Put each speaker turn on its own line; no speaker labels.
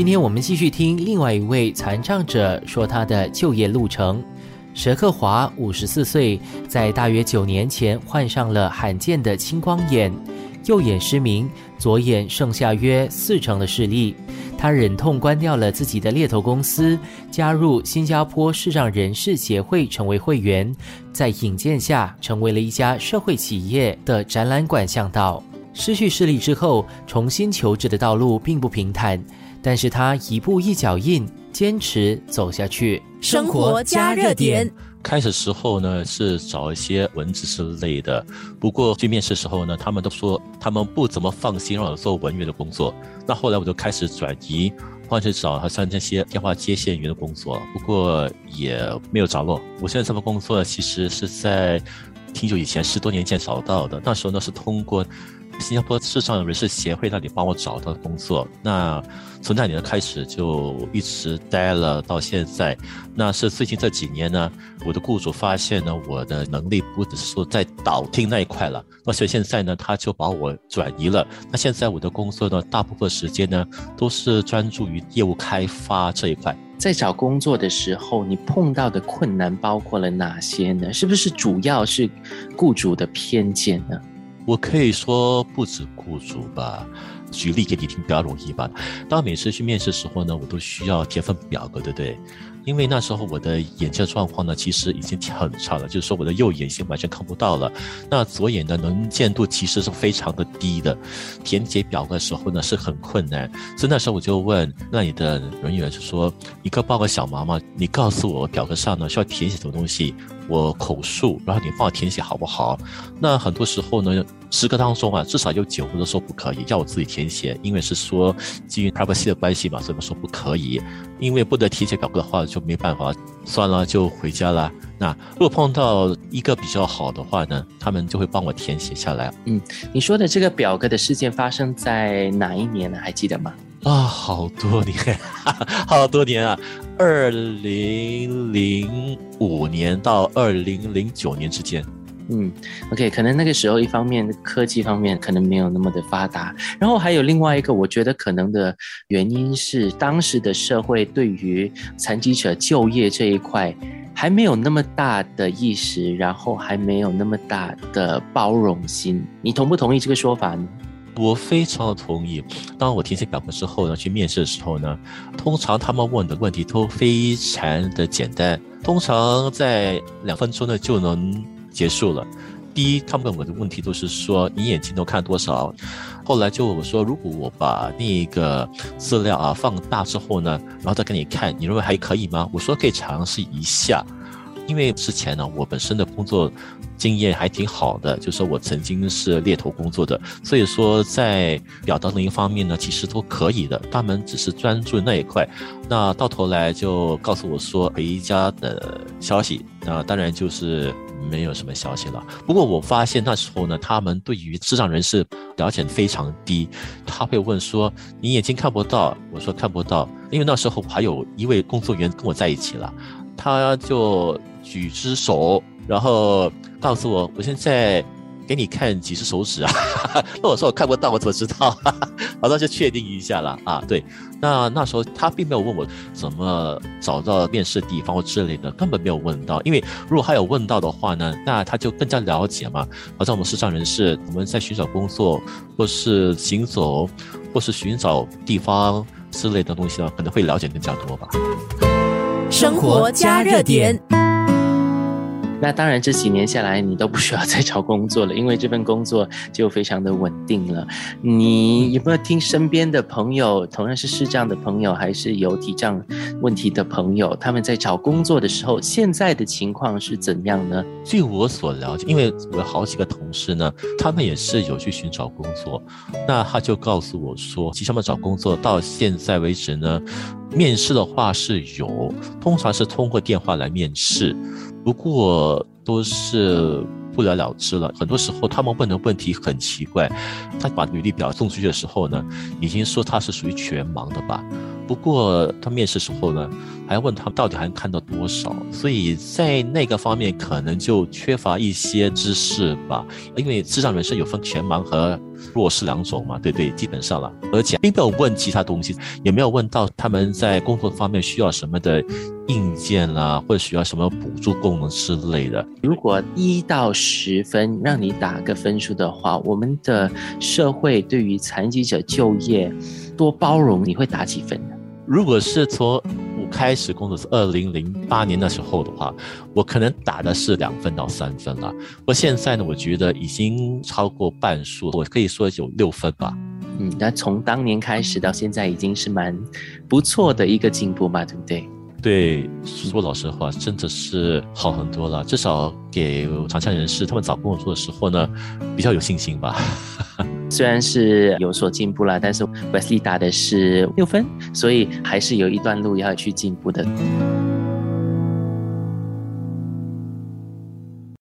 今天我们继续听另外一位残障者说他的就业路程。佘克华五十四岁，在大约九年前患上了罕见的青光眼，右眼失明，左眼剩下约四成的视力。他忍痛关掉了自己的猎头公司，加入新加坡视障人士协会成为会员，在引荐下成为了一家社会企业的展览馆向导。失去视力之后，重新求职的道路并不平坦，但是他一步一脚印，坚持走下去。
生活加热点。
开始时候呢是找一些文字之类的，不过去面试时候呢，他们都说他们不怎么放心让我做文员的工作。那后来我就开始转移，换去找好像那些电话接线员的工作，不过也没有着落。我现在这份工作其实是在挺久以前，十多年前找到的，那时候呢是通过。新加坡市场人士协会那里帮我找到工作，那从那年开始就一直待了到现在。那是最近这几年呢，我的雇主发现呢，我的能力不只是说在导听那一块了，那所以现在呢，他就把我转移了。那现在我的工作呢，大部分时间呢都是专注于业务开发这一块。
在找工作的时候，你碰到的困难包括了哪些呢？是不是主要是雇主的偏见呢？
我可以说不止雇主吧，举例给你听比较容易吧。当每次去面试时候呢，我都需要填份表格，对不对？因为那时候我的眼睛状况呢，其实已经很差了，就是说我的右眼已经完全看不到了。那左眼的能见度其实是非常的低的，填写表格的时候呢是很困难。所以那时候我就问那里的人员，就说：“你可以帮个小忙吗？你告诉我表格上呢需要填写什么东西，我口述，然后你帮我填写好不好？”那很多时候呢，十个当中啊，至少有九个都说不可以，要我自己填写，因为是说基于 privacy 的关系嘛，所以说不可以。因为不得填写表格的话，就没办法，算了，就回家了。那如果碰到一个比较好的话呢，他们就会帮我填写下来。
嗯，你说的这个表格的事件发生在哪一年呢？还记得吗？
啊，好多年，好多年啊，二零零五年到二零零九年之间。
嗯，OK，可能那个时候一方面科技方面可能没有那么的发达，然后还有另外一个，我觉得可能的原因是当时的社会对于残疾者就业这一块还没有那么大的意识，然后还没有那么大的包容心。你同不同意这个说法呢？
我非常同意。当我填写表格之后呢，去面试的时候呢，通常他们问的问题都非常的简单，通常在两分钟呢就能。结束了。第一，他们问我的问题都是说你眼睛都看多少。后来就我说，如果我把那个资料啊放大之后呢，然后再给你看，你认为还可以吗？我说可以尝试一下。因为之前呢，我本身的工作经验还挺好的，就是我曾经是猎头工作的，所以说在表达能力方面呢，其实都可以的。他们只是专注那一块，那到头来就告诉我说回家的消息，那当然就是没有什么消息了。不过我发现那时候呢，他们对于智障人士了解非常低，他会问说你眼睛看不到，我说看不到，因为那时候还有一位工作人员跟我在一起了，他就。举只手，然后告诉我，我现在给你看几只手指啊？那我说我看不到，我怎么知道？好，那就确定一下了啊。对，那那时候他并没有问我怎么找到面试地方或之类的，根本没有问到。因为如果他有问到的话呢，那他就更加了解嘛。好像我们视障人士，我们在寻找工作，或是行走，或是寻找地方之类的东西呢，可能会了解更加多吧。
生活加热点。
那当然，这几年下来，你都不需要再找工作了，因为这份工作就非常的稳定了。你有没有听身边的朋友，同样是视障的朋友，还是有体障问题的朋友，他们在找工作的时候，现在的情况是怎样呢？
据我所了解，因为我有好几个同事呢，他们也是有去寻找工作，那他就告诉我说，其实他们找工作到现在为止呢，面试的话是有，通常是通过电话来面试。不过都是不了了之了。很多时候他们问的问题很奇怪，他把履历表送出去的时候呢，已经说他是属于全盲的吧。不过他面试时候呢，还要问他到底还能看到多少，所以在那个方面可能就缺乏一些知识吧。因为智障人士有分全盲和弱势两种嘛，对对，基本上了。而且并没有问其他东西，也没有问到他们在工作方面需要什么的硬件啦，或者需要什么补助功能之类的。
如果一到十分让你打个分数的话，我们的社会对于残疾者就业多包容，你会打几分呢？
如果是从开始工作是二零零八年那时候的话，我可能打的是两分到三分了。我现在呢，我觉得已经超过半数，我可以说有六分吧。
嗯，那从当年开始到现在，已经是蛮不错的一个进步嘛，对不对？
对，说老实话，真的是好很多了。至少给残障人士他们找工作的时候呢，比较有信心吧。
虽然是有所进步了，但是 Wesley 打的是六分，所以还是有一段路要去进步的。